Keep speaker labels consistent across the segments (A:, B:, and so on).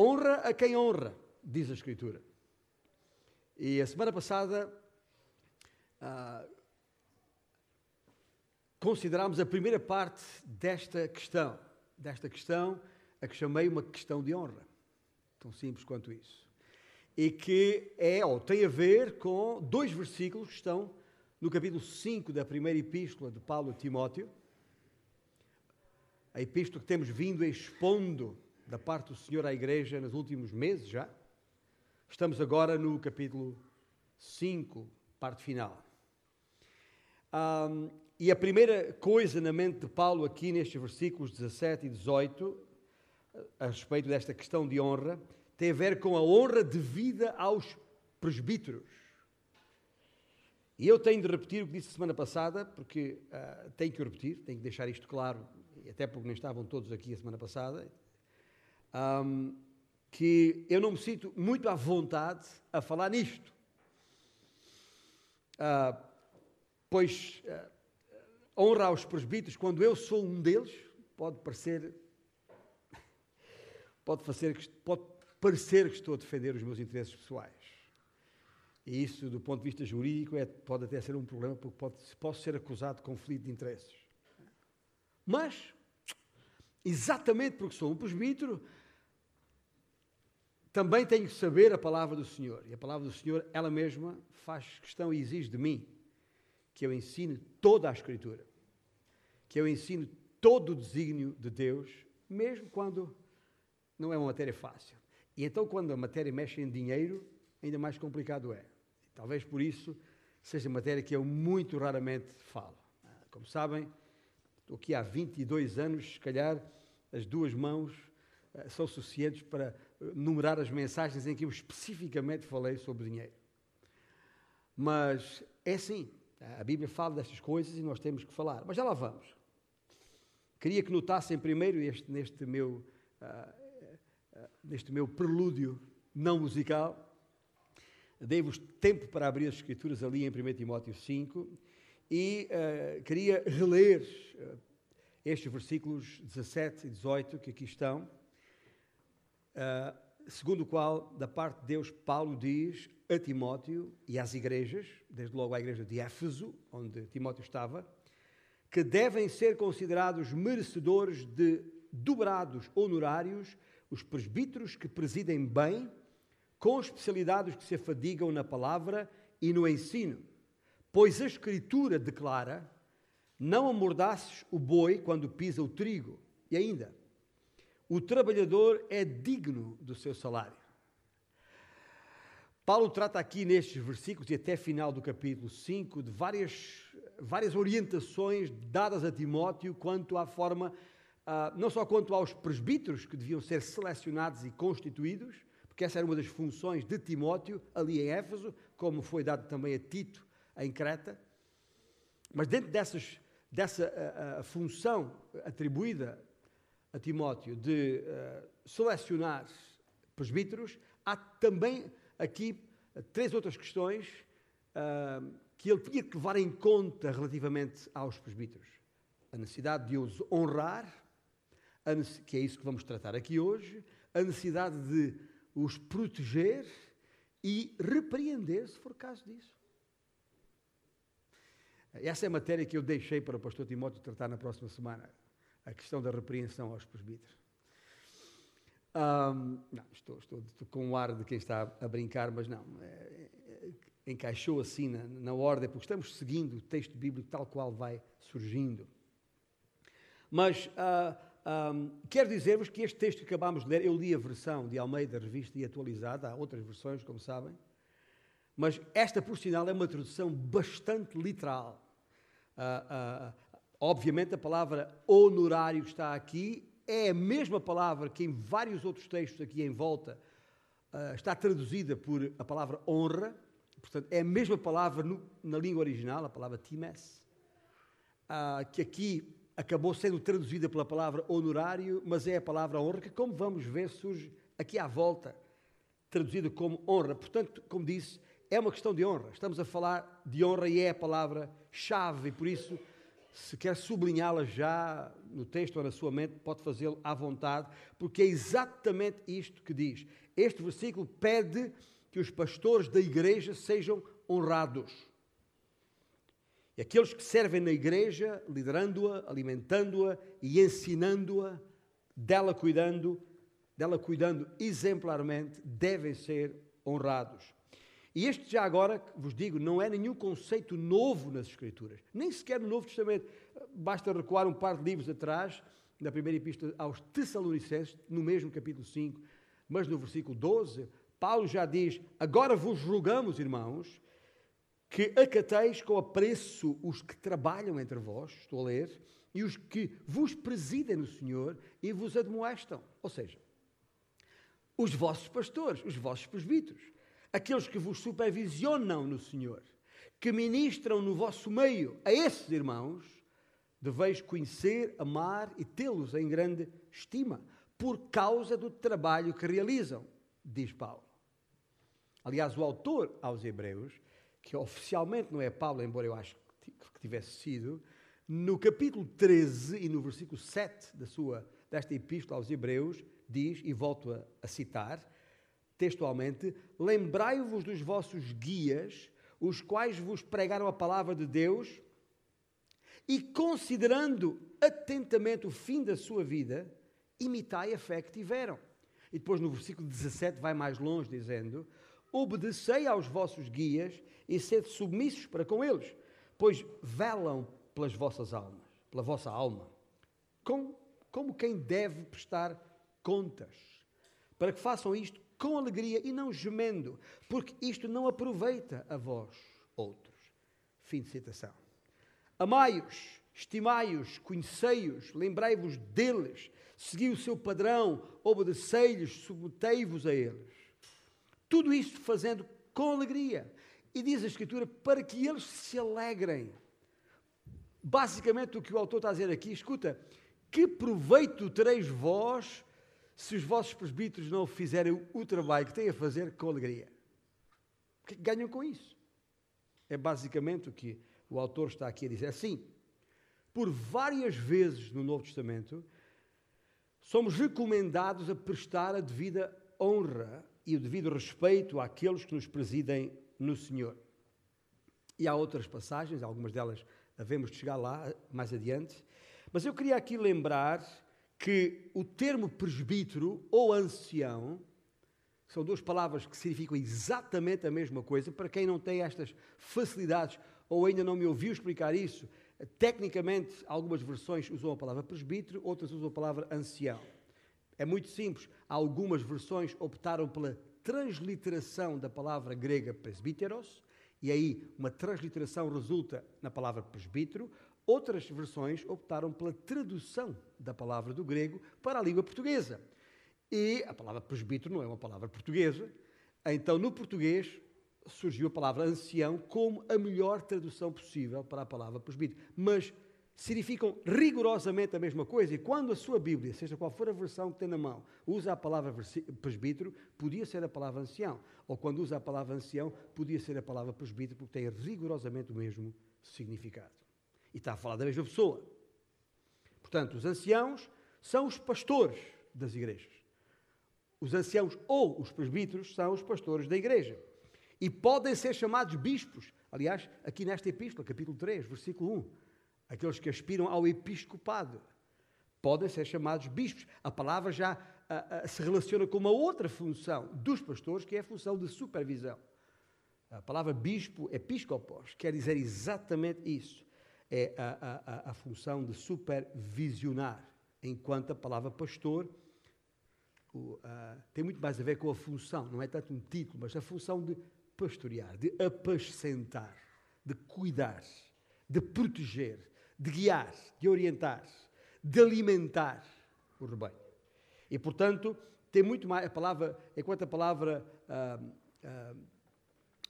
A: Honra a quem honra, diz a Escritura. E a semana passada ah, considerámos a primeira parte desta questão, desta questão a que chamei uma questão de honra. Tão simples quanto isso. E que é, ou tem a ver com dois versículos que estão no capítulo 5 da primeira epístola de Paulo a Timóteo, a epístola que temos vindo expondo da parte do Senhor à Igreja nos últimos meses já. Estamos agora no capítulo 5, parte final. Um, e a primeira coisa na mente de Paulo aqui nestes versículos 17 e 18, a respeito desta questão de honra, tem a ver com a honra devida aos presbíteros. E eu tenho de repetir o que disse semana passada, porque uh, tenho que repetir, tenho que deixar isto claro, até porque nem estavam todos aqui a semana passada, um, que eu não me sinto muito à vontade a falar nisto. Uh, pois uh, honra aos presbíteros, quando eu sou um deles, pode parecer pode, fazer, pode parecer que estou a defender os meus interesses pessoais. E isso, do ponto de vista jurídico, é, pode até ser um problema, porque pode, posso ser acusado de conflito de interesses. Mas, exatamente porque sou um presbítero, também tenho que saber a palavra do Senhor. E a palavra do Senhor, ela mesma, faz questão e exige de mim que eu ensine toda a Escritura, que eu ensine todo o desígnio de Deus, mesmo quando não é uma matéria fácil. E então, quando a matéria mexe em dinheiro, ainda mais complicado é. Talvez por isso seja matéria que eu muito raramente falo. Como sabem, estou aqui há 22 anos, se calhar as duas mãos são suficientes para eh, numerar as mensagens em que eu especificamente falei sobre dinheiro. Mas é assim, a Bíblia fala destas coisas e nós temos que falar. Mas já lá vamos. Queria que notassem primeiro este, neste, meu, uh, uh, neste meu prelúdio não musical Dei-vos tempo para abrir as Escrituras ali em 1 Timóteo 5 e uh, queria reler estes versículos 17 e 18 que aqui estão, uh, segundo o qual, da parte de Deus, Paulo diz a Timóteo e às igrejas, desde logo à igreja de Éfeso, onde Timóteo estava, que devem ser considerados merecedores de dobrados honorários os presbíteros que presidem bem com especialidades que se afadigam na palavra e no ensino. Pois a Escritura declara: Não amordaces o boi quando pisa o trigo. E ainda, o trabalhador é digno do seu salário. Paulo trata aqui nestes versículos e até final do capítulo 5 de várias, várias orientações dadas a Timóteo quanto à forma, uh, não só quanto aos presbíteros que deviam ser selecionados e constituídos, porque essa era uma das funções de Timóteo ali em Éfeso, como foi dado também a Tito em Creta. Mas dentro dessas, dessa a, a função atribuída a Timóteo de uh, selecionar presbíteros, há também aqui três outras questões uh, que ele tinha que levar em conta relativamente aos presbíteros. A necessidade de os honrar, que é isso que vamos tratar aqui hoje, a necessidade de os proteger e repreender se for caso disso. Essa é a matéria que eu deixei para o pastor Timóteo tratar na próxima semana, a questão da repreensão aos presbíteros. Um, não, estou, estou, estou, com um ar de quem está a brincar, mas não, é, é, encaixou assim na, na ordem, porque estamos seguindo o texto bíblico tal qual vai surgindo. Mas uh, um, quero dizer-vos que este texto que acabámos de ler, eu li a versão de Almeida, revista e atualizada, há outras versões, como sabem, mas esta, por sinal, é uma tradução bastante literal. Uh, uh, obviamente, a palavra honorário está aqui é a mesma palavra que em vários outros textos aqui em volta uh, está traduzida por a palavra honra, portanto, é a mesma palavra no, na língua original, a palavra times, que aqui acabou sendo traduzida pela palavra honorário, mas é a palavra honra que, como vamos ver, surge aqui à volta, traduzida como honra. Portanto, como disse, é uma questão de honra. Estamos a falar de honra e é a palavra-chave, e por isso se quer sublinhá-las já no texto ou na sua mente, pode fazê-lo à vontade, porque é exatamente isto que diz. Este versículo pede que os pastores da igreja sejam honrados. E aqueles que servem na igreja, liderando-a, alimentando-a e ensinando-a, dela cuidando, dela cuidando exemplarmente, devem ser honrados. E este já agora, vos digo, não é nenhum conceito novo nas Escrituras, nem sequer no Novo Testamento. Basta recuar um par de livros atrás, na primeira epístola aos Tessalonicenses, no mesmo capítulo 5, mas no versículo 12, Paulo já diz: Agora vos rogamos, irmãos, que acateis com apreço os que trabalham entre vós, estou a ler, e os que vos presidem no Senhor e vos admoestam. Ou seja, os vossos pastores, os vossos presbíteros, aqueles que vos supervisionam no Senhor, que ministram no vosso meio, a esses irmãos, deveis conhecer, amar e tê-los em grande estima, por causa do trabalho que realizam, diz Paulo. Aliás, o autor aos Hebreus que oficialmente não é Paulo, embora eu acho que tivesse sido, no capítulo 13 e no versículo 7 da sua, desta epístola aos Hebreus, diz, e volto a, a citar, textualmente: Lembrai-vos dos vossos guias, os quais vos pregaram a palavra de Deus, e considerando atentamente o fim da sua vida, imitai a fé que tiveram. E depois no versículo 17 vai mais longe, dizendo: Obedecei aos vossos guias e sede submissos para com eles, pois velam pelas vossas almas, pela vossa alma, como, como quem deve prestar contas, para que façam isto com alegria e não gemendo, porque isto não aproveita a vós outros. Fim de citação. Amai-os, estimai-os, conhecei-os, lembrai-vos deles, segui o seu padrão, obedecei-lhes, submetei-vos a eles. Tudo isto fazendo com alegria. E diz a Escritura para que eles se alegrem. Basicamente, o que o autor está a dizer aqui, escuta, que proveito tereis vós se os vossos presbíteros não fizerem o trabalho que têm a fazer com alegria? O que, ganham com isso? É basicamente o que o autor está aqui a dizer. Assim, por várias vezes no Novo Testamento, somos recomendados a prestar a devida honra e o devido respeito àqueles que nos presidem no Senhor. E há outras passagens, algumas delas havemos de chegar lá mais adiante, mas eu queria aqui lembrar que o termo presbítero ou ancião são duas palavras que significam exatamente a mesma coisa. Para quem não tem estas facilidades ou ainda não me ouviu explicar isso, tecnicamente algumas versões usam a palavra presbítero, outras usam a palavra ancião. É muito simples. Algumas versões optaram pela transliteração da palavra grega presbíteros, e aí uma transliteração resulta na palavra presbítero. Outras versões optaram pela tradução da palavra do grego para a língua portuguesa. E a palavra presbítero não é uma palavra portuguesa, então no português surgiu a palavra ancião como a melhor tradução possível para a palavra presbítero. Mas significam rigorosamente a mesma coisa. E quando a sua Bíblia, seja qual for a versão que tem na mão, usa a palavra presbítero, podia ser a palavra ancião. Ou quando usa a palavra ancião, podia ser a palavra presbítero, porque tem rigorosamente o mesmo significado. E está a falar da mesma pessoa. Portanto, os anciãos são os pastores das igrejas. Os anciãos ou os presbíteros são os pastores da igreja. E podem ser chamados bispos. Aliás, aqui nesta epístola, capítulo 3, versículo 1 aqueles que aspiram ao episcopado, podem ser chamados bispos. A palavra já a, a, se relaciona com uma outra função dos pastores, que é a função de supervisão. A palavra bispo, episcopos, quer dizer exatamente isso. É a, a, a função de supervisionar, enquanto a palavra pastor o, tem muito mais a ver com a função, não é tanto um título, mas a função de pastorear, de apacentar, de cuidar, de proteger, de guiar, de orientar, de alimentar o rebanho. E, portanto, tem muito mais. A palavra, enquanto a palavra ah, ah,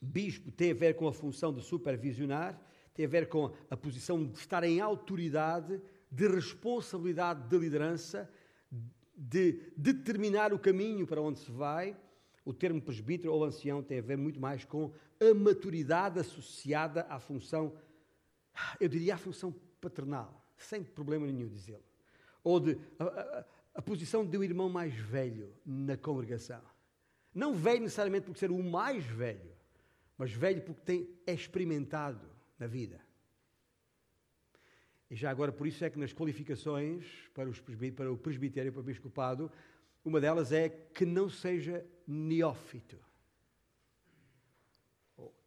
A: bispo tem a ver com a função de supervisionar, tem a ver com a posição de estar em autoridade, de responsabilidade de liderança, de determinar o caminho para onde se vai. O termo presbítero ou ancião tem a ver muito mais com a maturidade associada à função, eu diria, à função paternal, sem problema nenhum dizê-lo. Ou de a, a, a posição de um irmão mais velho na congregação. Não velho necessariamente por ser o mais velho, mas velho porque tem, é experimentado na vida. E já agora, por isso é que nas qualificações para, os para o presbitério, para o episcopado, uma delas é que não seja neófito.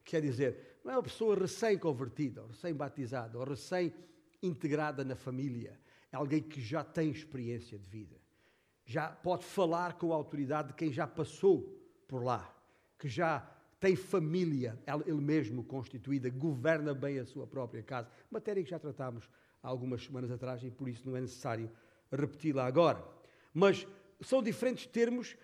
A: Quer dizer, não é uma pessoa recém-convertida, recém-batizada, ou recém-integrada na família. É alguém que já tem experiência de vida. Já pode falar com a autoridade de quem já passou por lá, que já tem família, ele mesmo constituída, governa bem a sua própria casa. Matéria que já tratámos há algumas semanas atrás e por isso não é necessário repeti-la agora. Mas são diferentes termos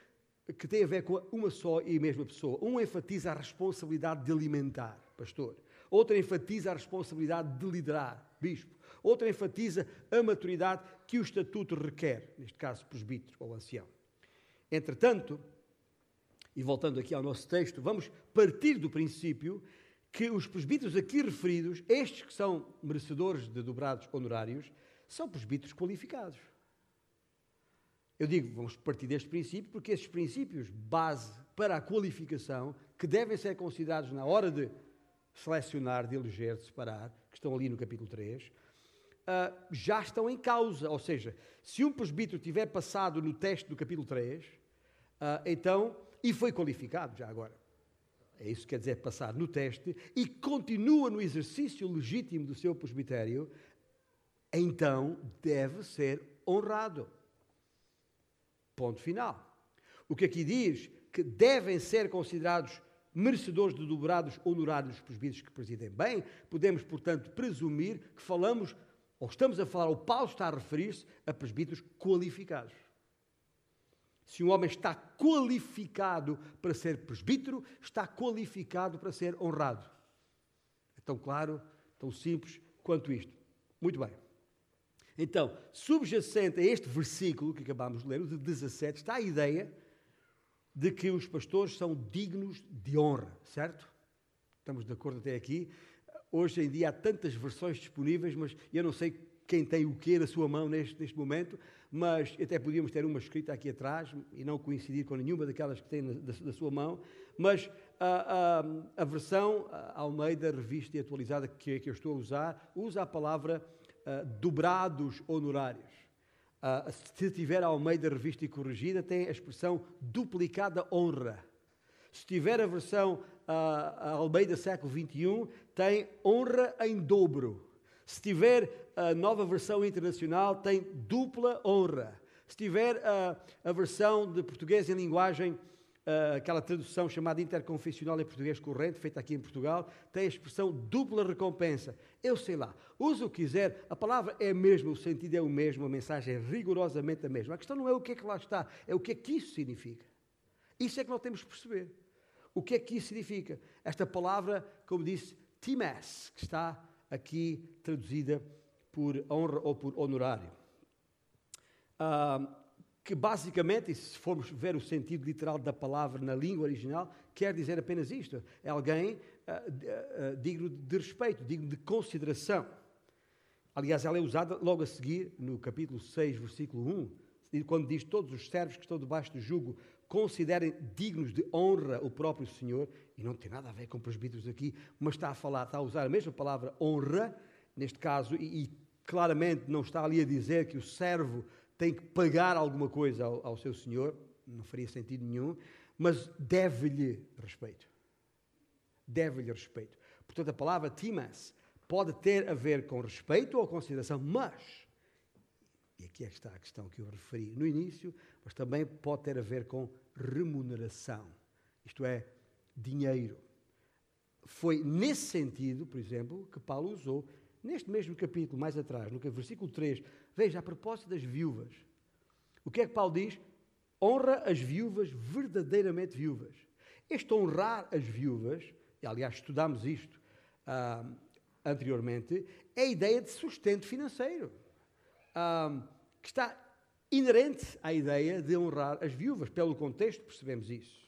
A: que têm a ver com uma só e mesma pessoa. Um enfatiza a responsabilidade de alimentar, pastor. Outro enfatiza a responsabilidade de liderar, bispo. Outro enfatiza a maturidade que o estatuto requer, neste caso, presbítero ou ancião. Entretanto, e voltando aqui ao nosso texto, vamos partir do princípio que os presbíteros aqui referidos, estes que são merecedores de dobrados honorários, são presbíteros qualificados. Eu digo, vamos partir deste princípio, porque esses princípios base para a qualificação, que devem ser considerados na hora de selecionar, de eleger, de separar, que estão ali no capítulo 3, uh, ah, já estão em causa. Ou seja, se um presbítero tiver passado no teste do capítulo 3, uh, ah, então, e foi qualificado já agora, é isso que quer dizer passar no teste, e continua no exercício legítimo do seu presbitério, então deve ser honrado. Ponto final. O que aqui diz que devem ser considerados merecedores de dobrados honorários os presbíteros que presidem bem, podemos, portanto, presumir que falamos, ou estamos a falar, ou Paulo está a referir-se a presbíteros qualificados. Se um homem está qualificado para ser presbítero, está qualificado para ser honrado. É tão claro, tão simples quanto isto. Muito bem. Então, subjacente a este versículo que acabámos de ler, o de 17, está a ideia de que os pastores são dignos de honra, certo? Estamos de acordo até aqui. Hoje em dia há tantas versões disponíveis, mas eu não sei quem tem o quê na sua mão neste, neste momento, mas até podíamos ter uma escrita aqui atrás e não coincidir com nenhuma daquelas que tem na, da, da, sua mão, mas a, a, a versão a Almeida, revista e atualizada que, que eu estou a usar, usa a palavra uh, dobrados honorários. Uh, se tiver a Almeida revista e corrigida, tem a expressão duplicada honra. Se tiver a versão uh, a Almeida século XXI, tem honra em dobro. Se tiver a nova versão internacional, tem dupla honra. Se tiver a, a versão de português em linguagem uh, aquela tradução chamada interconfessional em português corrente, feita aqui em Portugal, tem a expressão dupla recompensa. Eu sei lá, use o que quiser, a palavra é a mesma, o sentido é o mesmo, a mensagem é rigorosamente a mesma. A questão não é o que é que lá está, é o que é que isso significa. Isso é que nós temos que perceber. O que é que isso significa? Esta palavra, como disse, times, que está aqui traduzida por honra ou por honorário. Uh, que basicamente, se formos ver o sentido literal da palavra na língua original, quer dizer apenas isto: é alguém uh, uh, digno de respeito, digno de consideração. Aliás, ela é usada logo a seguir, no capítulo 6, versículo 1, quando diz: Todos os servos que estão debaixo do jugo considerem dignos de honra o próprio Senhor, e não tem nada a ver com presbíteros aqui, mas está a falar, está a usar a mesma palavra honra, neste caso, e, e claramente não está ali a dizer que o servo tem que pagar alguma coisa ao, ao seu senhor, não faria sentido nenhum, mas deve-lhe respeito. Deve-lhe respeito. Portanto, a palavra timas pode ter a ver com respeito ou consideração, mas, e aqui é que está a questão que eu referi no início, mas também pode ter a ver com remuneração, isto é, dinheiro. Foi nesse sentido, por exemplo, que Paulo usou Neste mesmo capítulo, mais atrás, no versículo 3, veja a propósito das viúvas. O que é que Paulo diz? Honra as viúvas verdadeiramente viúvas. Este honrar as viúvas, e aliás estudámos isto ah, anteriormente, é a ideia de sustento financeiro, ah, que está inerente à ideia de honrar as viúvas. Pelo contexto percebemos isso.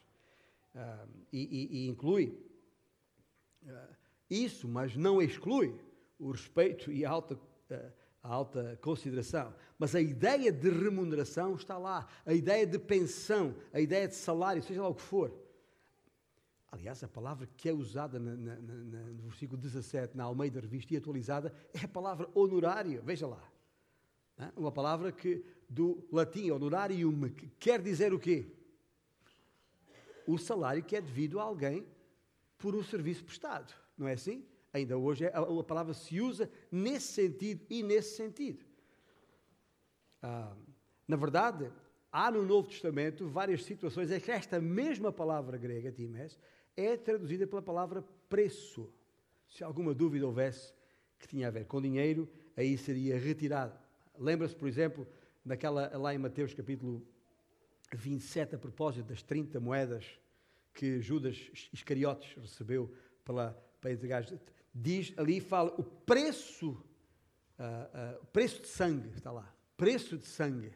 A: Ah, e, e, e, inclui isso, mas não exclui o respeito e a alta uh, a alta consideração. Mas a ideia de remuneração está lá, a ideia de pensão, a ideia de salário, seja lá o que for. Aliás, a palavra que é usada na, na, na, no versículo 17, na Almeida Revista e atualizada, é a palavra honorário. Veja lá. Uma palavra que do latim honorarium, que quer dizer o quê? O salário que é devido a alguém por um serviço prestado. Não é assim? Ainda hoje a, a palavra se usa nesse sentido e nesse sentido. Ah, na verdade, há no Novo Testamento várias situações em que esta mesma palavra grega, times, é traduzida pela palavra preço. Se alguma dúvida houvesse que tinha a ver com dinheiro, aí seria retirado. Lembra-se, por exemplo, naquela, lá em Mateus capítulo 27, a propósito das 30 moedas que Judas Iscariotes recebeu pela, para entregar. Diz ali, fala o preço, uh, uh, preço de sangue, está lá, preço de sangue.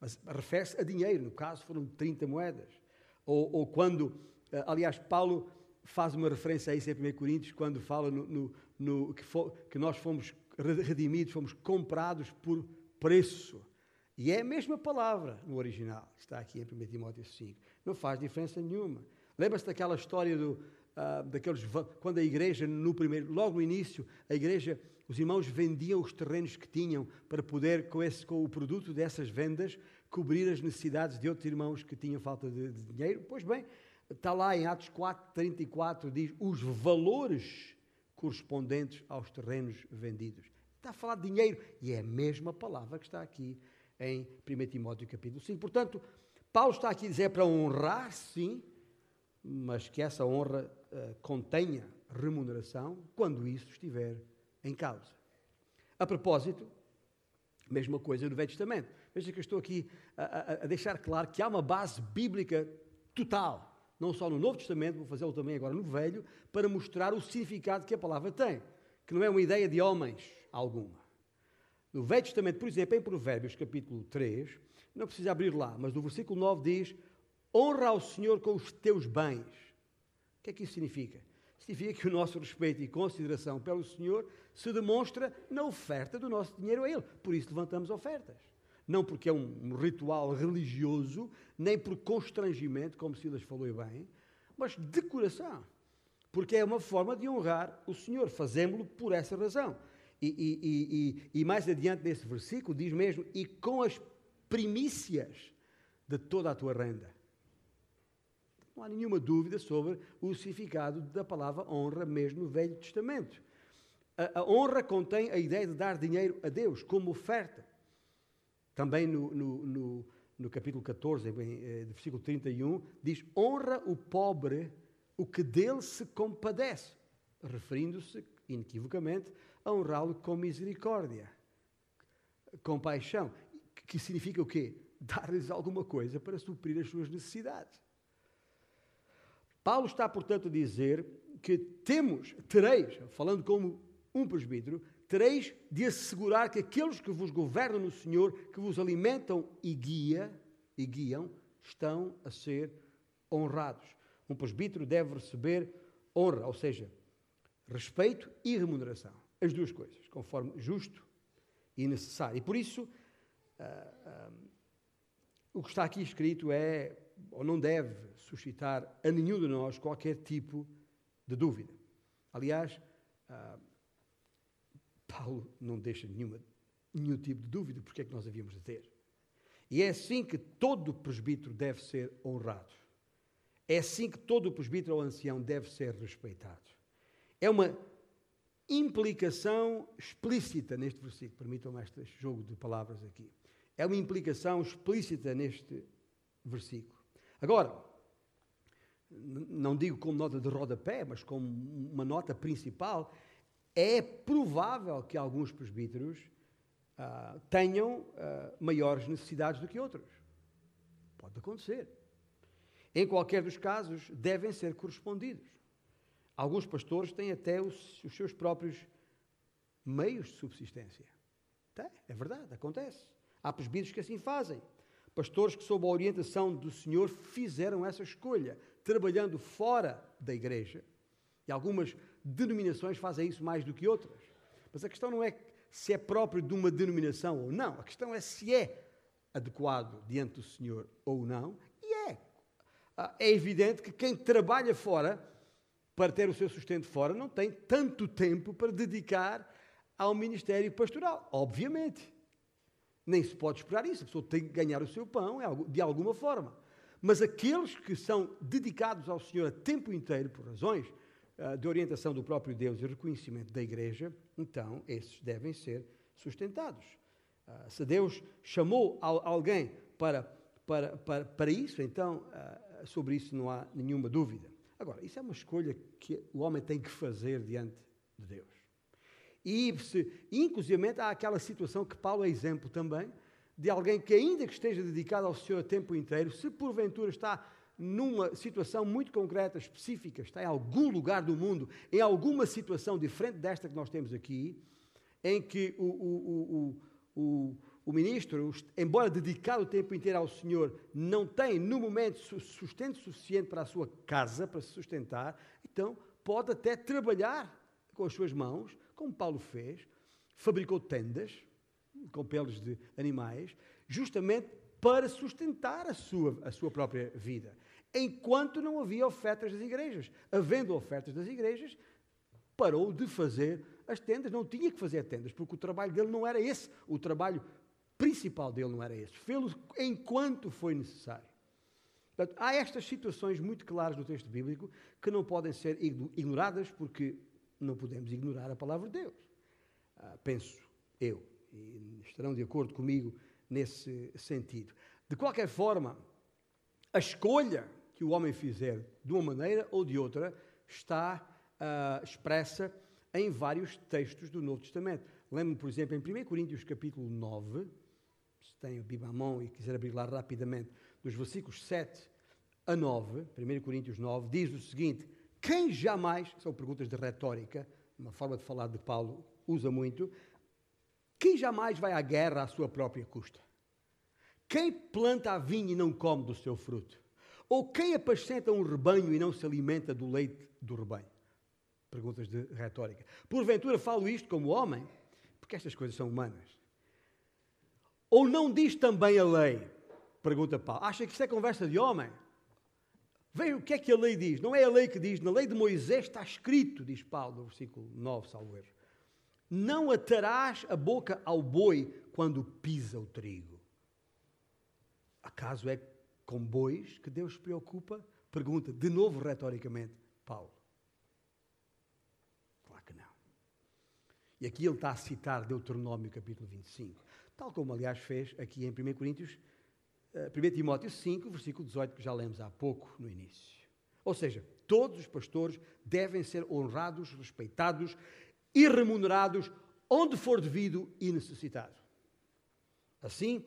A: Mas refere-se a dinheiro, no caso foram 30 moedas. Ou, ou quando, uh, aliás, Paulo faz uma referência a isso em 1 Coríntios, quando fala no, no, no que, que nós fomos redimidos, fomos comprados por preço. E é a mesma palavra no original, está aqui em 1 Timóteo 5. Não faz diferença nenhuma. Lembra-se daquela história do, uh, daqueles, quando a igreja, no primeiro, logo no início, a igreja, os irmãos vendiam os terrenos que tinham para poder, com, esse, com o produto dessas vendas, cobrir as necessidades de outros irmãos que tinham falta de, de dinheiro. Pois bem, está lá em Atos 4, 34, diz os valores correspondentes aos terrenos vendidos. Está a falar de dinheiro e é a mesma palavra que está aqui em 1 Timóteo capítulo 5. Portanto, Paulo está aqui a dizer para honrar, sim, mas que essa honra uh, contenha remuneração quando isso estiver em causa. A propósito, mesma coisa no Velho Testamento. Veja que eu estou aqui a, a, a deixar claro que há uma base bíblica total não só no Novo Testamento, vou fazê-lo também agora no Velho, para mostrar o significado que a palavra tem, que não é uma ideia de homens alguma. No Velho Testamento, por exemplo, em Provérbios capítulo 3, não precisa abrir lá, mas no versículo 9 diz: Honra ao Senhor com os teus bens. O que é que isso significa? Significa que o nosso respeito e consideração pelo Senhor se demonstra na oferta do nosso dinheiro a Ele. Por isso levantamos ofertas. Não porque é um ritual religioso, nem por constrangimento, como Silas falou bem, mas de coração. Porque é uma forma de honrar o Senhor. Fazemos-lo por essa razão. E, e, e, e, mais adiante nesse versículo diz mesmo: e com as primícias de toda a tua renda. Não há nenhuma dúvida sobre o significado da palavra honra, mesmo no Velho Testamento. A, a honra contém a ideia de dar dinheiro a Deus como oferta. Também no, no, no, no capítulo 14, eh, versículo 31, diz: honra o pobre, o que dele se compadece, referindo-se inequivocamente a honrá-lo com misericórdia, compaixão, que significa o quê? Dar-lhes alguma coisa para suprir as suas necessidades. Paulo está, portanto, a dizer que temos, tereis, falando como um presbítero, tereis de assegurar que aqueles que vos governam no Senhor, que vos alimentam e, guia, e guiam, estão a ser honrados. Um presbítero deve receber honra, ou seja, respeito e remuneração. As duas coisas, conforme justo e necessário. E por isso, uh, o que está aqui escrito é, ou não deve suscitar a nenhum de nós qualquer tipo de dúvida. Aliás, uh, Paulo não deixa nenhuma, nenhum tipo de dúvida porque é que nós havíamos de ter. E é assim que todo presbítero deve ser honrado. É assim que todo presbítero ou ancião deve ser respeitado. É uma implicação explícita neste versículo. Permitam-me este jogo de palavras aqui. É uma implicação explícita neste versículo. Agora, não digo como nota de rodapé, mas como uma nota principal, é provável que alguns presbíteros uh, tenham uh, maiores necessidades do que outros. Pode acontecer. Em qualquer dos casos, devem ser correspondidos. Alguns pastores têm até os, os seus próprios meios de subsistência. Tem, é verdade, acontece. Há presbíteros que assim fazem. Pastores que, sob a orientação do Senhor, fizeram essa escolha, trabalhando fora da igreja. E algumas denominações fazem isso mais do que outras. Mas a questão não é se é próprio de uma denominação ou não. A questão é se é adequado diante do Senhor ou não. E é. Ah, é evidente que quem trabalha fora, para ter o seu sustento fora, não tem tanto tempo para dedicar ao ministério pastoral. Obviamente. Nem se pode esperar isso. A pessoa tem que ganhar o seu pão é de alguma forma. Mas aqueles que são dedicados ao Senhor a tempo inteiro, por razões uh, de orientação do próprio Deus e reconhecimento da Igreja, então esses devem ser sustentados. Uh, se Deus chamou alguém para, para, para, para isso, então uh, sobre isso não há nenhuma dúvida. Agora, isso é uma escolha que o homem tem que fazer diante de Deus. E, inclusive, há aquela situação que Paulo é exemplo também, de alguém que, ainda que esteja dedicado ao Senhor a tempo inteiro, se porventura está numa situação muito concreta, específica, está em algum lugar do mundo, em alguma situação diferente desta que nós temos aqui, em que o, o, o, o, o ministro, embora dedicado o tempo inteiro ao Senhor, não tem, no momento, sustento suficiente para a sua casa, para se sustentar, então pode até trabalhar com as suas mãos, como Paulo fez, fabricou tendas, com pelos de animais, justamente para sustentar a sua, a sua própria vida. Enquanto não havia ofertas das igrejas. Havendo ofertas das igrejas, parou de fazer as tendas, não tinha que fazer tendas, porque o trabalho dele não era esse. O trabalho principal dele não era esse. Fê-lo enquanto foi necessário. Portanto, há estas situações muito claras no texto bíblico que não podem ser ignoradas porque não podemos ignorar a palavra de Deus. Ah, penso eu e estarão de acordo comigo nesse sentido. De qualquer forma, a escolha que o homem fizer de uma maneira ou de outra está uh, expressa em vários textos do Novo Testamento. Lembro-me, por exemplo, em 1 Coríntios capítulo 9, se tem a Bíblia à mão e quiser abrir lá rapidamente, dos versículos 7 a 9, 1 Coríntios 9, diz o seguinte: Quem jamais, são perguntas de retórica, uma forma de falar de Paulo, usa muito, quem jamais vai à guerra à sua própria custa? Quem planta a vinha e não come do seu fruto? Ou quem apacenta um rebanho e não se alimenta do leite do rebanho? Perguntas de retórica. Porventura falo isto como homem, porque estas coisas são humanas. Ou não diz também a lei? Pergunta Paulo. Acha que isto é conversa de homem? Veja o que é que a lei diz. Não é a lei que diz. Na lei de Moisés está escrito, diz Paulo, no versículo 9, salvo erro. Não atarás a boca ao boi quando pisa o trigo. Acaso é com bois que Deus se preocupa? Pergunta de novo retoricamente Paulo. Claro que não. E aqui ele está a citar Deuteronômio capítulo 25, tal como aliás fez aqui em 1 Coríntios, 1 eh, Timóteo 5, versículo 18, que já lemos há pouco no início. Ou seja, todos os pastores devem ser honrados, respeitados e remunerados onde for devido e necessitado. Assim,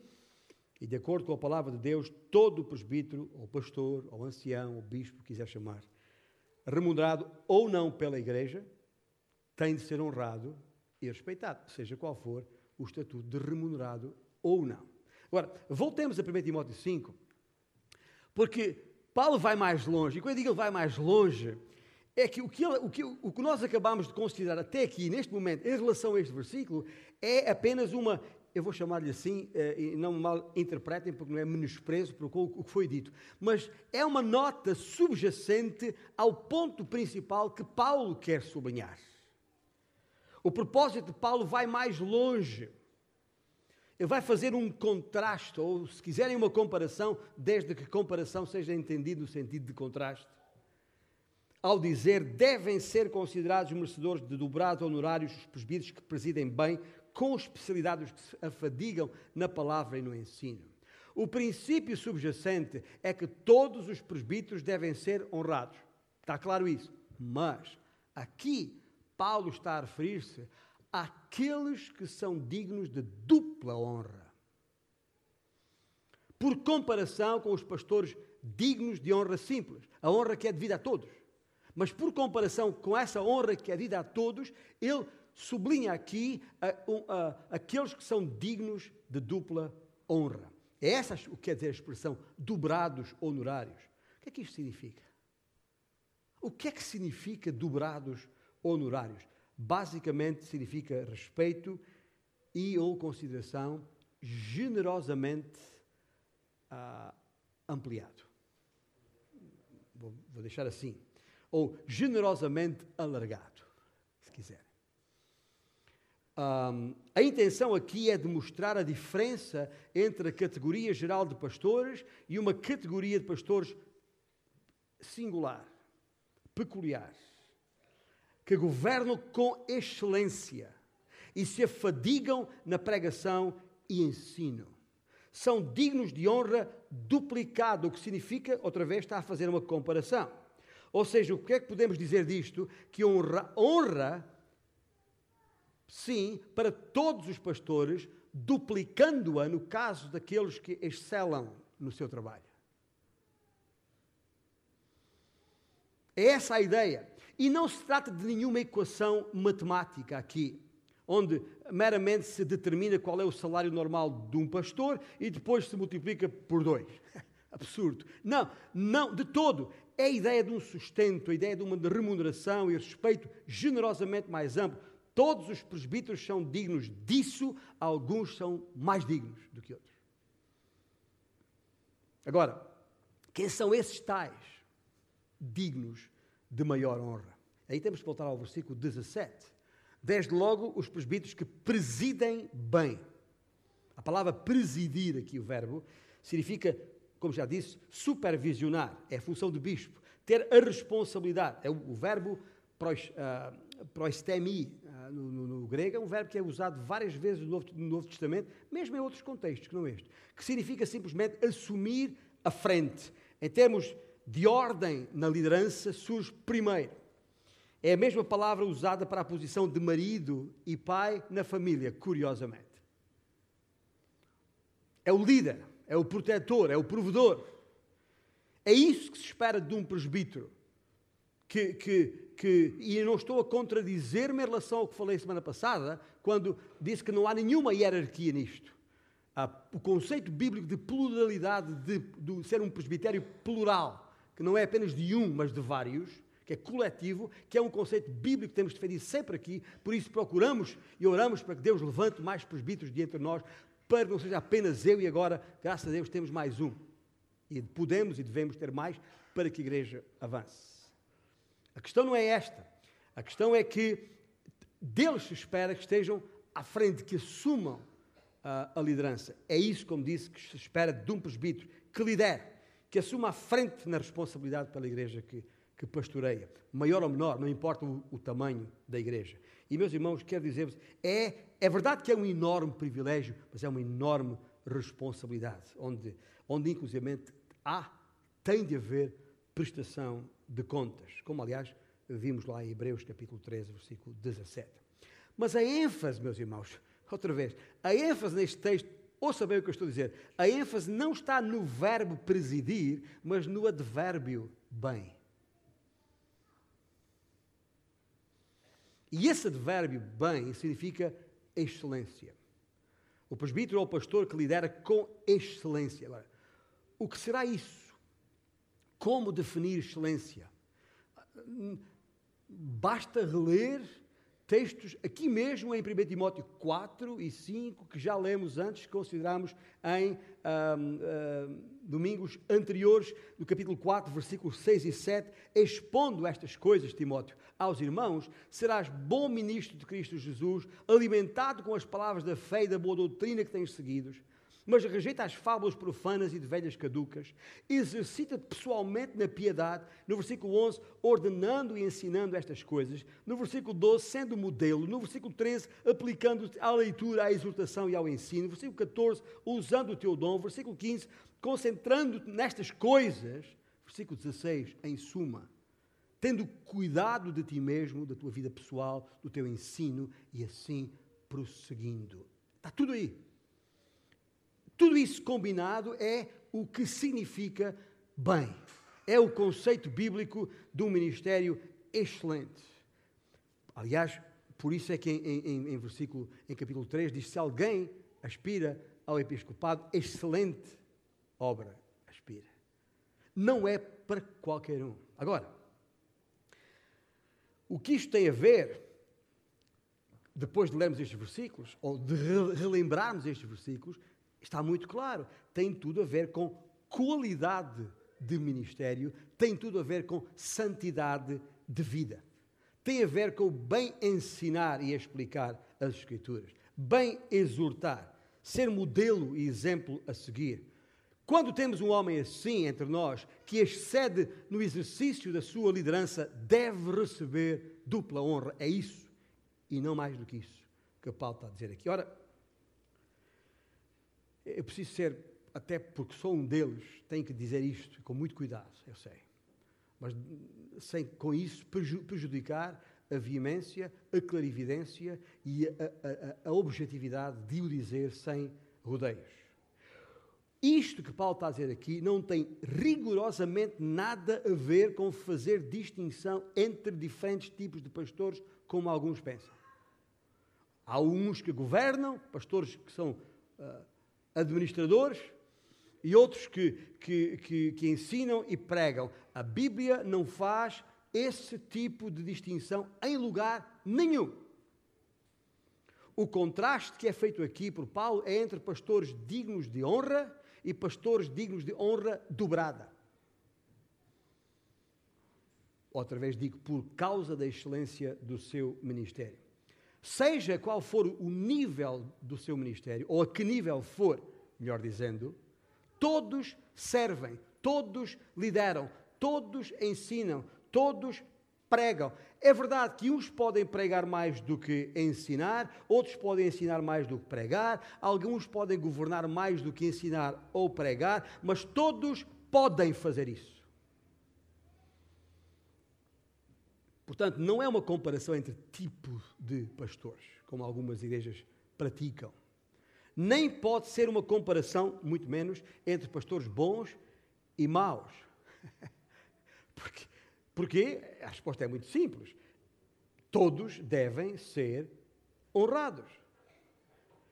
A: e de acordo com a palavra de Deus, todo presbítero, ou pastor, ou ancião, ou bispo, quiser chamar, remunerado ou não pela igreja, tem de ser honrado e respeitado, seja qual for o estatuto de remunerado ou não. Agora, voltemos a 1 Timóteo 5, porque Paulo vai mais longe, e quando eu digo ele vai mais longe, é que o que, ele, o, que o que nós acabamos de considerar até aqui, neste momento, em relação a este versículo, é apenas uma, eu vou chamar-lhe assim, eh, e não mal interpretem, porque não é menosprezo por o que foi dito, mas é uma nota subjacente ao ponto principal que Paulo quer sublinhar. O propósito de Paulo vai mais longe. Ele vai fazer um contraste, ou se quiserem uma comparação, desde que comparação seja entendida no sentido de contraste ao dizer devem ser considerados merecedores de dobrados honorários os presbíteros que presidem bem, com especialidade que se afadigam na palavra e no ensino. O princípio subjacente é que todos os presbíteros devem ser honrados. Está claro isso? Mas aqui Paulo está a referir-se àqueles que são dignos de dupla honra. Por comparação com os pastores dignos de honra simples, a honra que é devida a todos. Mas por comparação com essa honra que é dita a todos, ele sublinha aqui a, a, a, aqueles que são dignos de dupla honra. É essa o que quer dizer a expressão dobrados honorários. O que é que isto significa? O que é que significa dobrados honorários? Basicamente significa respeito e ou consideração generosamente ah, ampliado. Vou, vou deixar assim. Ou generosamente alargado, se quiser. Um, a intenção aqui é demonstrar a diferença entre a categoria geral de pastores e uma categoria de pastores singular, peculiar, que governam com excelência e se afadigam na pregação e ensino. São dignos de honra duplicado, o que significa, outra vez, está a fazer uma comparação. Ou seja, o que é que podemos dizer disto? Que honra, honra sim, para todos os pastores, duplicando-a no caso daqueles que excelam no seu trabalho. É essa a ideia. E não se trata de nenhuma equação matemática aqui, onde meramente se determina qual é o salário normal de um pastor e depois se multiplica por dois. Absurdo. Não, não, de todo. É a ideia de um sustento, a ideia de uma remuneração e respeito generosamente mais amplo Todos os presbíteros são dignos disso, alguns são mais dignos do que outros. Agora, quem são esses tais dignos de maior honra? Aí temos que voltar ao versículo 17. Desde logo, os presbíteros que presidem bem. A palavra presidir, aqui o verbo, significa, como já disse, supervisionar. É a função do bispo. Ter a responsabilidade. É o, verbo pros, uh, proistemi, no, no, no, grego, é um verbo que é usado várias vezes no Novo, no Novo Testamento, mesmo em outros contextos que não este, que significa simplesmente assumir a frente. Em termos de ordem na liderança, surge primeiro. É a mesma palavra usada para a posição de marido e pai na família, curiosamente. É o líder, é o protetor, é o provedor. É isso que se espera de um presbítero que, que que, e eu não estou a contradizer-me em relação ao que falei semana passada, quando disse que não há nenhuma hierarquia nisto. O conceito bíblico de pluralidade, de, de ser um presbitério plural, que não é apenas de um, mas de vários, que é coletivo, que é um conceito bíblico que temos defendido sempre aqui, por isso procuramos e oramos para que Deus levante mais presbíteros de entre nós, para que não seja apenas eu e agora, graças a Deus, temos mais um. E podemos e devemos ter mais para que a igreja avance. A questão não é esta. A questão é que deles se espera que estejam à frente, que assumam uh, a liderança. É isso, como disse, que se espera de um presbítero que lidere, que assuma a frente na responsabilidade pela igreja que, que pastoreia. Maior ou menor, não importa o, o tamanho da igreja. E, meus irmãos, quero dizer-vos, é, é verdade que é um enorme privilégio, mas é uma enorme responsabilidade, onde, onde inclusive há, tem de haver prestação de contas, como aliás vimos lá em Hebreus capítulo 13, versículo 17. Mas a ênfase, meus irmãos, outra vez, a ênfase neste texto, ouça bem o que eu estou a dizer, a ênfase não está no verbo presidir, mas no advérbio bem. E esse advérbio bem significa excelência. O presbítero ou o pastor que lidera com excelência. Agora, o que será isso? Como definir excelência? Basta reler textos aqui mesmo em 1 Timóteo 4 e 5, que já lemos antes, consideramos em domingos anteriores, no capítulo 4, versículos 6 e 7, expondo estas coisas, Timóteo, aos irmãos, serás bom ministro de Cristo Jesus, alimentado com as palavras da fé e da boa doutrina que tens seguidos mas rejeita as fábulas profanas e de velhas caducas, exercita-te pessoalmente na piedade, no versículo 11, ordenando e ensinando estas coisas, no versículo 12, sendo modelo, no versículo 13, aplicando-te à leitura, à exortação e ao ensino, no versículo 14, usando o teu dom, versículo 15, concentrando-te nestas coisas, versículo 16, em suma, tendo cuidado de ti mesmo, da tua vida pessoal, do teu ensino e assim prosseguindo. Está tudo aí. Tudo isso combinado é o que significa bem. É o conceito bíblico de um ministério excelente. Aliás, por isso é que em, em, em versículo, em capítulo 3, diz: se alguém aspira ao episcopado, excelente obra aspira. Não é para qualquer um. Agora, o que isto tem a ver depois de lermos estes versículos, ou de relembrarmos estes versículos, está muito claro. Tem tudo a ver com qualidade de ministério, tem tudo a ver com santidade de vida. Tem a ver com bem ensinar e explicar as Escrituras, bem exortar, ser modelo e exemplo a seguir. Quando temos um homem assim entre nós, que excede no exercício da sua liderança, deve receber dupla honra. É isso, e não mais do que isso, que Paulo está a dizer aqui. Ora, eu preciso ser, até porque sou um deles, tenho que dizer isto com muito cuidado, eu sei. Mas sem com isso prejudicar a veemência, a clarividência e a, a, a objetividade de o dizer sem rodeios. Isto que Paulo está a dizer aqui não tem rigorosamente nada a ver com fazer distinção entre diferentes tipos de pastores, como alguns pensam. Há uns que governam, pastores que são uh, administradores, e outros que, que, que, que ensinam e pregam. A Bíblia não faz esse tipo de distinção em lugar nenhum. O contraste que é feito aqui por Paulo é entre pastores dignos de honra e pastores dignos de honra dobrada. Outra vez digo, por causa da excelência do seu ministério. Seja qual for o nível do seu ministério, ou a que nível for, melhor dizendo, todos servem, todos lideram, todos ensinam, todos pregam. É verdade que uns podem pregar mais do que ensinar, outros podem ensinar mais do que pregar, alguns podem governar mais do que ensinar ou pregar, mas todos podem fazer isso. Portanto, não é uma comparação entre tipo de pastores, como algumas igrejas praticam. Nem pode ser uma comparação, muito menos, entre pastores bons e maus. Porque porque a resposta é muito simples. Todos devem ser honrados.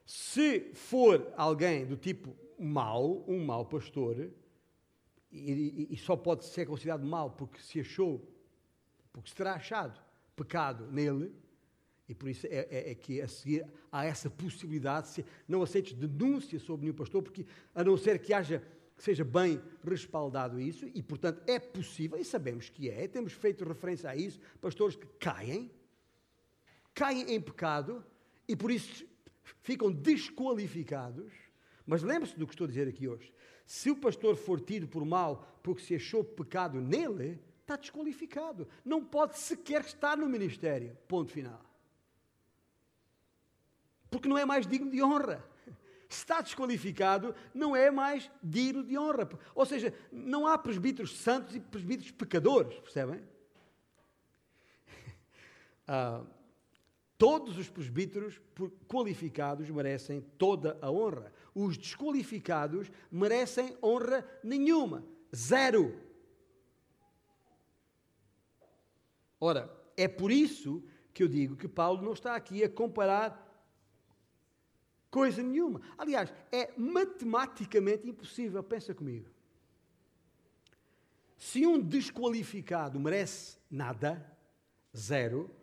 A: Se for alguém do tipo mau, um mau pastor, e, e, só pode ser considerado mau porque se achou, porque se terá achado pecado nele, e por isso é, é, é, que a seguir há essa possibilidade, se não aceites denúncia sobre nenhum pastor, porque a não ser que haja que seja bem respaldado isso, e portanto é possível, e sabemos que é, temos feito referência a isso, pastores que caem, caem em pecado, e por isso ficam desqualificados. Mas lembre-se do que estou a dizer aqui hoje. Se o pastor for tido por mal porque se achou pecado nele, está desqualificado. Não pode sequer estar no ministério. Ponto final. Porque não é mais digno de honra está desqualificado, não é mais digno de honra. Ou seja, não há presbíteros santos e presbíteros pecadores, percebem? Ah, todos os presbíteros qualificados merecem toda a honra. Os desqualificados merecem honra nenhuma. Zero. Ora, é por isso que eu digo que Paulo não está aqui a comparar Coisa nenhuma. Aliás, é matematicamente impossível. Pensa comigo. Se um desqualificado merece nada, zero,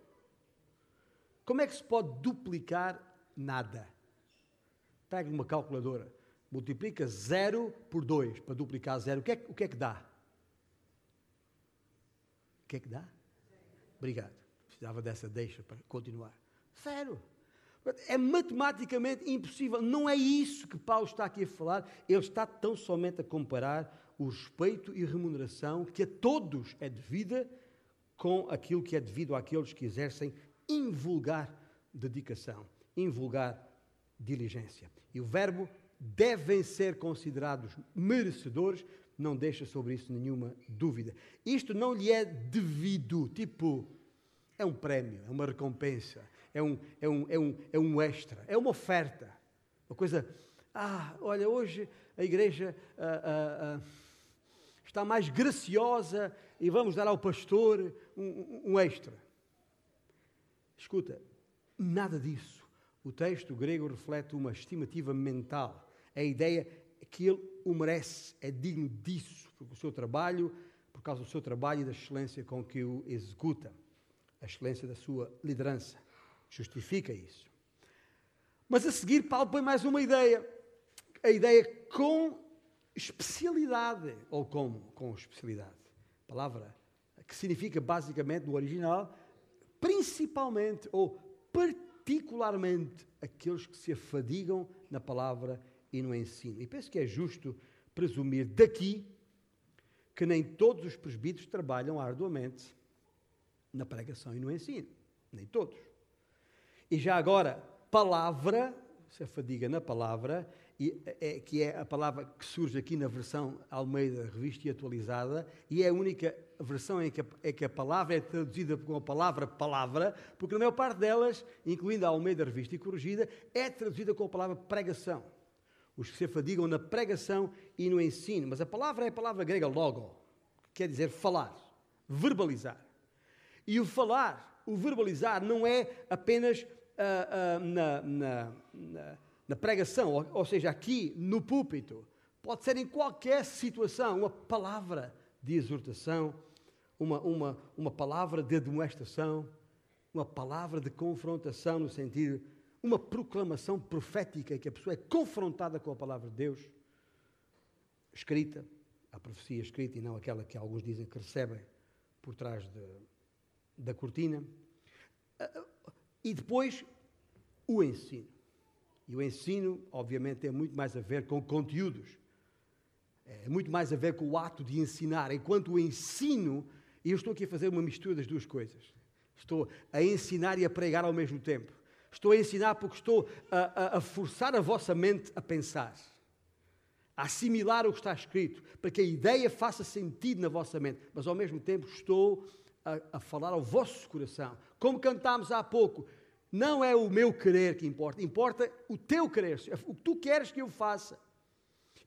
A: como é que se pode duplicar nada? Pega uma calculadora, multiplica zero por dois para duplicar zero. O que é, o que, é que dá? O que é que dá? Obrigado. Precisava dessa deixa para continuar. Zero. É matematicamente impossível. Não é isso que Paulo está aqui a falar. Ele está tão somente a comparar o respeito e remuneração que a todos é devida com aquilo que é devido àqueles que exercem invulgar dedicação, invulgar diligência. E o verbo devem ser considerados merecedores, não deixa sobre isso nenhuma dúvida. Isto não lhe é devido, tipo, é um prémio, é uma recompensa é um, é um, é um, é um extra, é uma oferta. Uma coisa, ah, olha, hoje a igreja ah, ah, ah, está mais graciosa e vamos dar ao pastor um, um extra. Escuta, nada disso. O texto grego reflete uma estimativa mental. A ideia que ele o merece, é digno disso, porque o seu trabalho, por causa do seu trabalho e da excelência com que o executa, a excelência da sua liderança. justifica isso. Mas a seguir, Paulo põe mais uma ideia. A ideia com especialidade, ou como com especialidade. Palavra que significa basicamente no original, principalmente ou particularmente aqueles que se afadigam na palavra e no ensino. E penso que é justo presumir daqui que nem todos os presbíteros trabalham arduamente na pregação e no ensino. Nem todos. E já agora, palavra, se afadiga na palavra, e, é, que é a palavra que surge aqui na versão Almeida Revista e Atualizada, e é a única versão em que a, em que a palavra é traduzida com a palavra palavra, porque na maior parte delas, incluindo a Almeida Revista e Corrigida, é traduzida com a palavra pregação. Os que se afadigam na pregação e no ensino. Mas a palavra é a palavra grega logo, que quer dizer falar, verbalizar. E o falar, o verbalizar, não é apenas uh, uh, na, na, na, na, pregação, ou, ou seja, aqui no púlpito. Pode ser em qualquer situação, uma palavra de exortação, uma, uma, uma palavra de demonstração, uma palavra de confrontação, no sentido, uma proclamação profética que a pessoa é confrontada com a palavra de Deus, escrita, a profecia escrita e não aquela que alguns dizem que recebem por trás de, da cortina. E depois, o ensino. E o ensino, obviamente, tem muito mais a ver com conteúdos. É muito mais a ver com o ato de ensinar. Enquanto o ensino, e eu estou aqui a fazer uma mistura das duas coisas. Estou a ensinar e a pregar ao mesmo tempo. Estou a ensinar porque estou a, a, a forçar a vossa mente a pensar, a assimilar o que está escrito, para que a ideia faça sentido na vossa mente. Mas ao mesmo tempo estou a, a falar ao vosso coração. Como cantámos há pouco, não é o meu querer que importa, importa o teu querer, o que tu queres que eu faça.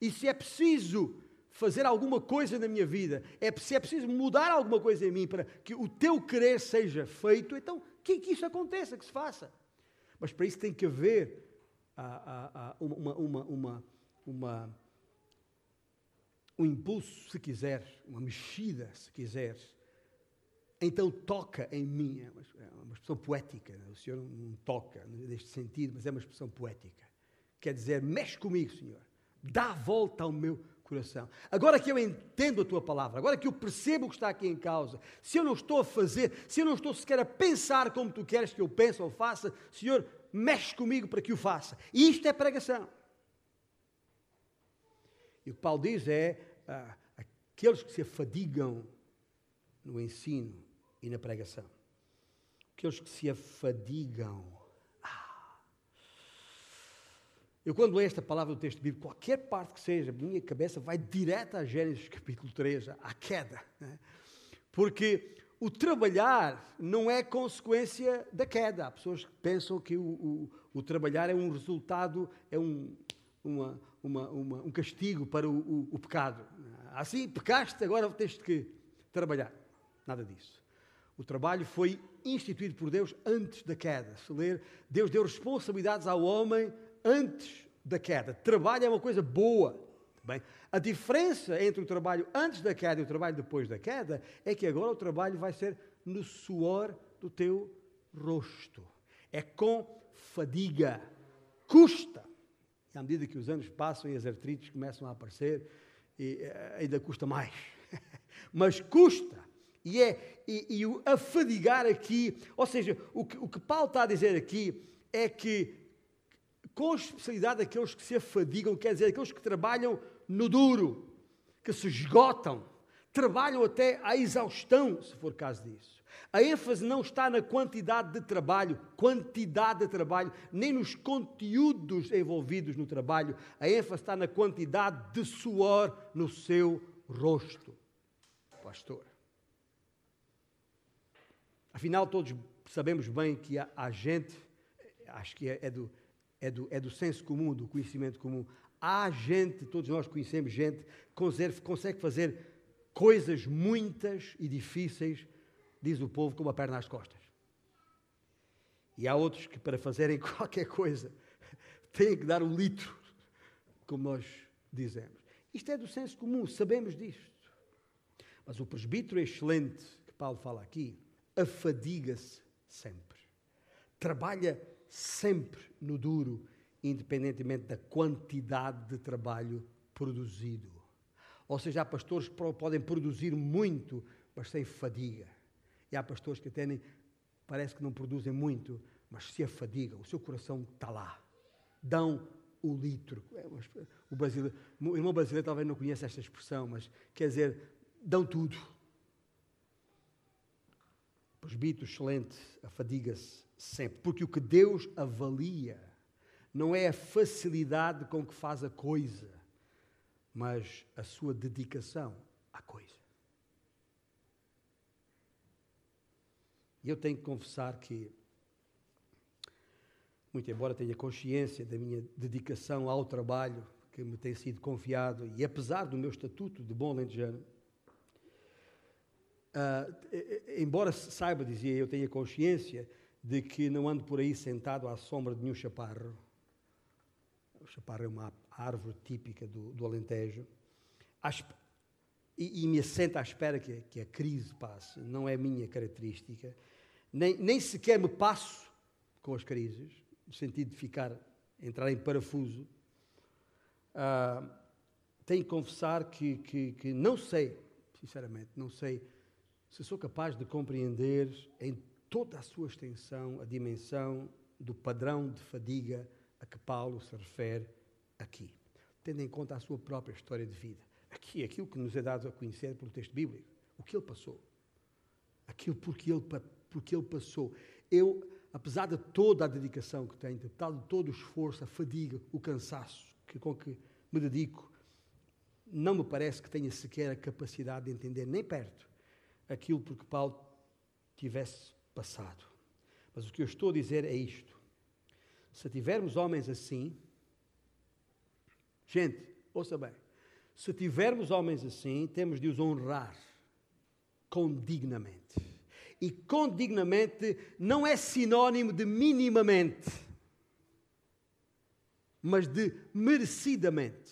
A: E se é preciso fazer alguma coisa na minha vida, é, se é preciso mudar alguma coisa em mim para que o teu querer seja feito, então que, que isso aconteça, que se faça. Mas para isso tem que haver ah, ah, ah, uma, uma, uma, uma, um impulso, se quiser, uma mexida, se quiser, então toca em mim. É uma, é uma expressão poética. Né? O Senhor não toca neste sentido, mas é uma expressão poética. Quer dizer, mexe comigo, Senhor. Dá a volta ao meu coração. Agora que eu entendo a tua palavra, agora que eu percebo o que está aqui em causa, se eu não estou a fazer, se eu não estou sequer a pensar como tu queres que eu pense ou faça, Senhor, mexe comigo para que o faça. E isto é pregação. E o que Paulo diz é: ah, aqueles que se afadigam no ensino e na pregação. Aqueles que se afadigam. Ah. Eu, quando leio esta palavra do texto bíblico, qualquer parte que seja, minha cabeça vai direto a Gênesis capítulo 3, à queda. Né? Porque o trabalhar não é consequência da queda. Há pessoas que pensam que o, o, o trabalhar é um resultado, é um, uma, uma, uma, um castigo para o, o pecado. Assim, pecaste, agora tens que trabalhar. Nada disso. O trabalho foi instituído por Deus antes da queda. Se ler, Deus deu responsabilidades ao homem antes da queda. Trabalho é uma coisa boa. Bem, a diferença entre o trabalho antes da queda e o trabalho depois da queda é que agora o trabalho vai ser no suor do teu rosto. É com fadiga. Custa. E à medida que os anos passam e as artrites começam a aparecer, e, eh, ainda custa mais. Mas custa. E, é, e, e o afadigar aqui, ou seja, o que, o que Paulo está a dizer aqui é que, com especialidade, aqueles que se afadigam, quer dizer, aqueles que trabalham no duro, que se esgotam, trabalham até à exaustão, se for caso disso. A ênfase não está na quantidade de trabalho, quantidade de trabalho, nem nos conteúdos envolvidos no trabalho. A ênfase está na quantidade de suor no seu rosto. Pastor. Afinal, todos sabemos bem que há, há gente, acho que é, é, do, é, do, é do senso comum, do conhecimento comum, há gente, todos nós conhecemos gente, que consegue, fazer coisas muitas e difíceis, diz o povo, com uma perna às costas. E há outros que, para fazerem qualquer coisa, têm que dar um litro, como nós dizemos. Isto é do senso comum, sabemos disto. Mas o presbítero excelente que Paulo fala aqui, afadiga-se sempre. trabalha sempre no duro, independentemente da quantidade de trabalho produzido. Ou seja, há pastores que podem produzir muito, mas sem fadiga. E há pastores que nem, parece que não produzem muito, mas se afadigam, o seu coração está lá. Dão o litro. É o, brasileiro, o irmão brasileiro talvez não conheça esta expressão, mas quer dizer, dão tudo. Presbítero excelente afadiga-se sempre, porque o que Deus avalia não é a facilidade com que faz a coisa, mas a sua dedicação à coisa. E eu tenho que confessar que, muito embora tenha consciência da minha dedicação ao trabalho que me tem sido confiado, e apesar do meu estatuto de bom lentejano, uh, embora saiba, dizia eu, tenha consciência de que não ando por aí sentado à sombra de nenhum chaparro. O chaparro é uma árvore típica do, do Alentejo. E, e, me assenta à espera que, que a crise passe. Não é minha característica nem, nem sequer me passo com as crises, no sentido de ficar, entrar em parafuso. Uh, tenho que confessar que, que, que não sei, sinceramente, não sei se sou capaz de compreender em toda a sua extensão a dimensão do padrão de fadiga a que Paulo se refere aqui, tendo em conta a sua própria história de vida. Aqui, aquilo que nos é dado a conhecer pelo texto bíblico, o que ele passou, aquilo por que ele porque ele passou. Eu, apesar de toda a dedicação que tenho, de todo o esforço, a fadiga, o cansaço que, com que me dedico, não me parece que tenha sequer a capacidade de entender nem perto aquilo por que Paulo tivesse passado. Mas o que eu estou a dizer é isto. Se tivermos homens assim, gente, ouça bem, se tivermos homens assim, temos de os honrar condignamente. E condignamente não é sinónimo de minimamente, mas de merecidamente.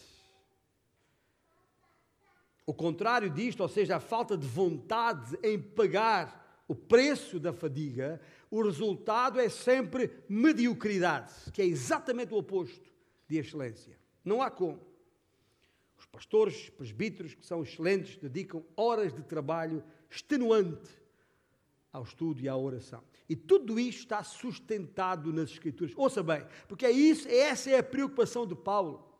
A: O contrário disto, ou seja, a falta de vontade em pagar o preço da fadiga, o resultado é sempre mediocridade, que é exatamente o oposto de excelência. Não há como. Os pastores, presbíteros, que são excelentes, dedicam horas de trabalho extenuante ao estudo e à oração. E tudo isto está sustentado nas Escrituras. Ouça bem, porque é isso, essa é a preocupação de Paulo.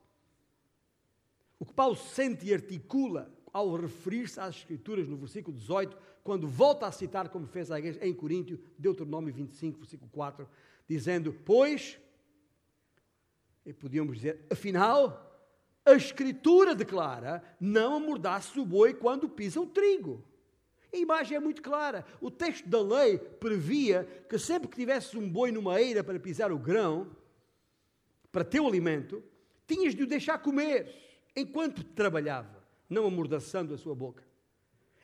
A: O que Paulo sente e articula ao referir-se às Escrituras no versículo 18, quando volta a citar, como fez a igreja em Coríntio, Deuteronômio 25, versículo 4, dizendo: Pois, e podíamos dizer, afinal, a Escritura declara: não amordace o boi quando pisa o trigo. A imagem é muito clara. O texto da lei previa que sempre que tivesses um boi numa eira para pisar o grão, para teu alimento, tinhas de o deixar comer enquanto trabalhava, não amordaçando a sua boca.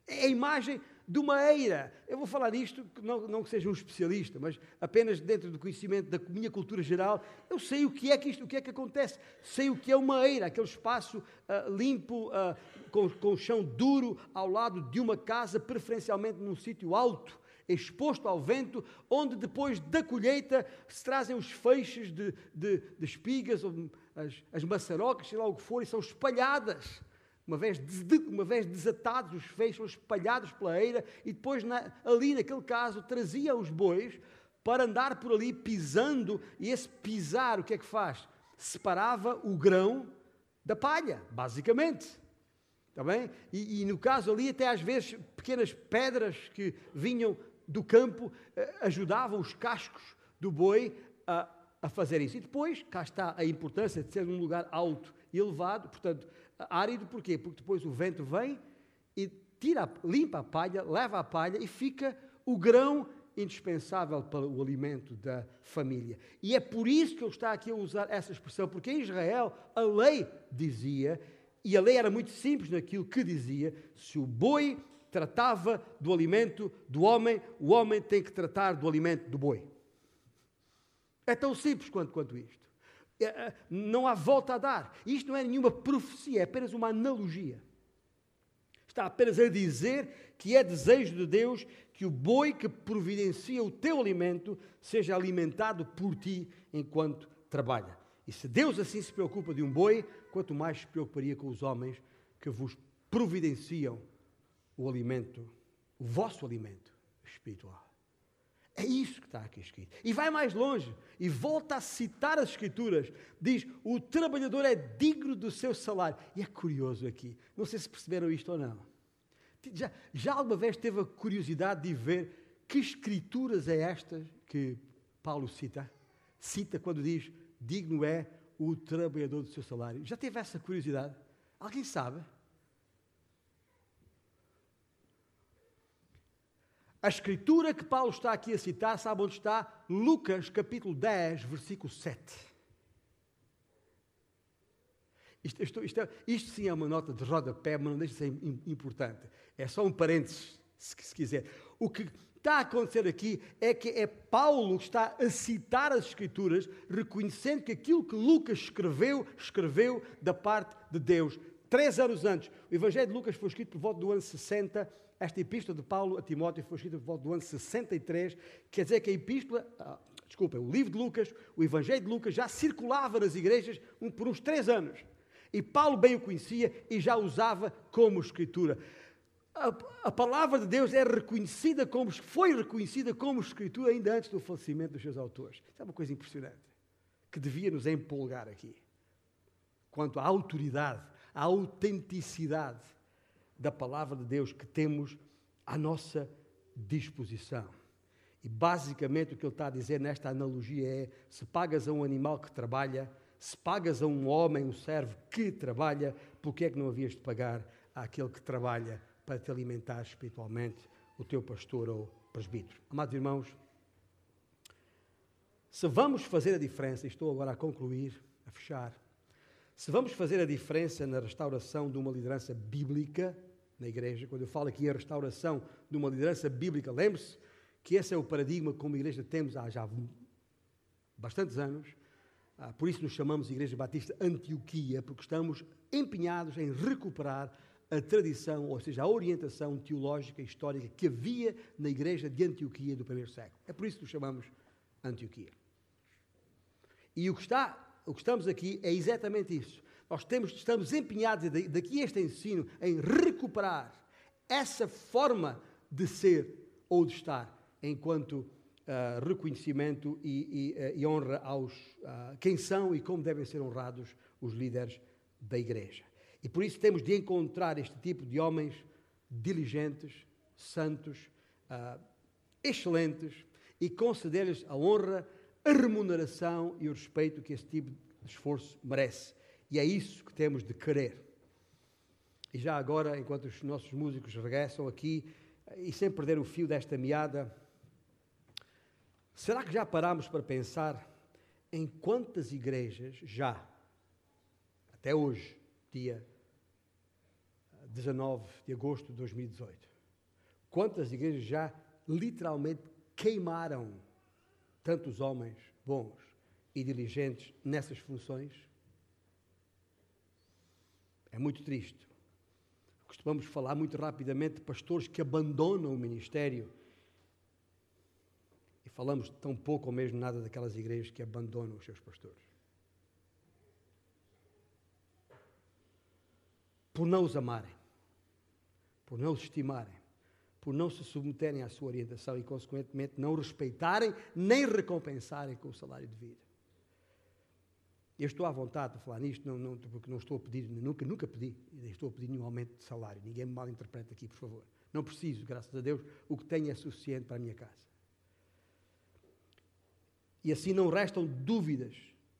A: É a imagem de uma eira. Eu vou falar disto, não, não que seja um especialista, mas apenas dentro do conhecimento da minha cultura geral, eu sei o que é que isto, o que é que acontece. Sei o que é uma eira, aquele espaço uh, limpo, uh, com, com chão duro, ao lado de uma casa, preferencialmente num sítio alto, exposto ao vento, onde depois da colheita se trazem os feixes de, de, de espigas, ou as, as maçarocas, sei lá o que for, e são espalhadas uma vez, uma vez desatados os feixes, espalhados pela eira, e depois na, ali naquele caso trazia os bois para andar por ali pisando, e esse pisar o que é que faz? Separava o grão da palha, basicamente. Está bem? E, e no caso ali, até às vezes, pequenas pedras que vinham do campo eh, ajudavam os cascos do boi a, a fazer isso. E depois, cá está a importância de ser um lugar alto e elevado, portanto, árido porquê? Porque depois o vento vem e tira, limpa a palha, leva a palha e fica o grão indispensável para o alimento da família. E é por isso que ele está aqui a usar essa expressão, porque em Israel a lei dizia, e a lei era muito simples naquilo que dizia, se o boi tratava do alimento do homem, o homem tem que tratar do alimento do boi. É tão simples quanto, quanto isto. É, é, não há volta a dar. Isto não é nenhuma profecia, é apenas uma analogia. está apenas a dizer que é desejo de Deus que o boi que providencia o teu alimento seja alimentado por ti enquanto trabalha. E se Deus assim se preocupa de um boi, quanto mais se preocuparia com os homens que vos providenciam o alimento, o vosso alimento espiritual. É isso que está aqui escrito. E vai mais longe e volta a citar as Escrituras. Diz: o trabalhador é digno do seu salário. E é curioso aqui. Não sei se perceberam isto ou não. Já, já alguma vez teve a curiosidade de ver que Escrituras é estas que Paulo cita? Cita quando diz: digno é o trabalhador do seu salário. Já teve essa curiosidade? Alguém sabe? A escritura que Paulo está aqui a citar, sabe onde está? Lucas capítulo 10, versículo 7. Isto, isto, isto, é, isto sim é uma nota de rodapé, mas não deixa de ser importante. É só um parênteses, se, se quiser. O que está a acontecer aqui é que é Paulo que está a citar as Escrituras, reconhecendo que aquilo que Lucas escreveu, escreveu da parte de Deus. Três anos antes, o Evangelho de Lucas foi escrito por volta do ano 60 esta epístola de Paulo a Timóteo foi escrita por volta do ano 63, quer dizer que a epístola, ah, desculpa, o livro de Lucas, o Evangelho de Lucas já circulava nas igrejas por uns três anos. E Paulo bem o conhecia e já usava como escritura. A, a, palavra de Deus é reconhecida como, foi reconhecida como escritura ainda antes do falecimento dos seus autores. Isso é uma coisa impressionante, que devia nos empolgar aqui. Quanto à autoridade, à autenticidade da palavra de Deus que temos à nossa disposição. E basicamente o que ele está a dizer nesta analogia é: se pagas a um animal que trabalha, se pagas a um homem, um servo que trabalha, porque é que não havias de pagar àquele que trabalha para te alimentar espiritualmente, o teu pastor ou presbítero? Amados irmãos, se vamos fazer a diferença, e estou agora a concluir, a fechar, se vamos fazer a diferença na restauração de uma liderança bíblica na igreja, quando eu falo aqui a restauração de uma liderança bíblica, lembre-se que esse é o paradigma que como igreja temos há já bastantes anos. Ah, por isso nos chamamos Igreja Batista Antioquia, porque estamos empenhados em recuperar a tradição, ou seja, a orientação teológica e histórica que havia na igreja de Antioquia do primeiro século. É por isso que nos chamamos Antioquia. E o que está o que estamos aqui é exatamente isso. Nós temos, estamos empenhados daqui este ensino em recuperar essa forma de ser ou de estar enquanto uh, reconhecimento e, e, uh, e, honra aos uh, quem são e como devem ser honrados os líderes da igreja. E por isso temos de encontrar este tipo de homens diligentes, santos, excelentes e conceder-lhes a honra a remuneração e o respeito que esse tipo de esforço merece. E é isso que temos de querer. E já agora, enquanto os nossos músicos regressam aqui, e sem perder o fio desta meada, será que já paramos para pensar em quantas igrejas já, até hoje, dia 19 de agosto de 2018, quantas igrejas já literalmente queimaram tantos homens bons e diligentes nessas funções? É muito triste. Costumamos falar muito rapidamente de pastores que abandonam o ministério. E falamos tão pouco ou mesmo nada daquelas igrejas que abandonam os seus pastores. Por não os amarem, por não os estimarem, por não se submeterem à sua orientação e, consequentemente, não respeitarem nem recompensarem com o salário de vida. Eu estou à vontade de falar nisto, não, não, porque não estou a pedir, nunca, nunca pedi, estou a pedir nenhum aumento de salário. Ninguém me mal interpreta aqui, por favor. Não preciso, graças a Deus, o que tenho é suficiente para a minha casa. E assim não restam dúvidas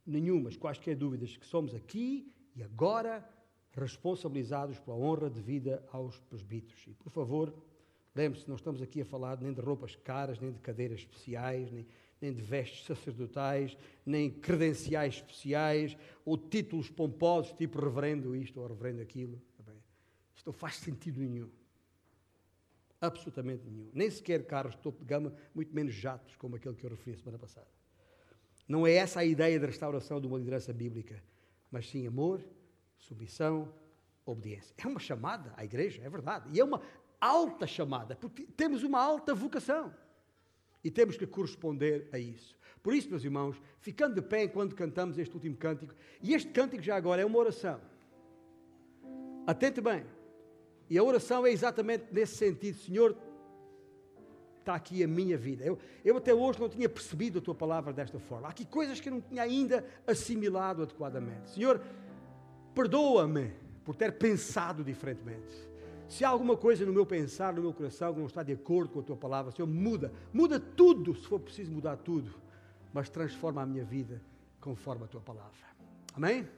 A: nenhumas, quaisquer dúvidas, que somos aqui e agora responsabilizados pela honra devida aos presbíteros. E, por favor, Lembre-se, não estamos aqui a falar nem de roupas caras, nem de cadeiras especiais, nem, nem de vestes sacerdotais, nem credenciais especiais, ou títulos pomposos, tipo reverendo isto ou reverendo aquilo. Tá isto não faz sentido nenhum. Absolutamente nenhum. Nem sequer carros de topo de gama, muito menos jatos, como aquele que eu referi a semana passada. Não é essa a ideia da restauração de uma liderança bíblica, mas sim amor, submissão, obediência. É uma chamada à igreja, é verdade. E é uma alta chamada, porque temos uma alta vocação. E temos que corresponder a isso. Por isso, meus irmãos, ficando de pé enquanto cantamos este último cântico, e este cântico já agora é uma oração. Atente bem. E a oração é exatamente nesse sentido, Senhor, está aqui a minha vida. Eu, eu até hoje não tinha percebido a tua palavra desta forma. Há aqui coisas que eu não tinha ainda assimilado adequadamente. Senhor, perdoa-me por ter pensado diferentemente. Se há alguma coisa no meu pensar, no meu coração que não está de acordo com a tua palavra, Senhor, muda. Muda tudo, se for preciso mudar tudo. Mas transforma a minha vida conforme a tua palavra. Amém?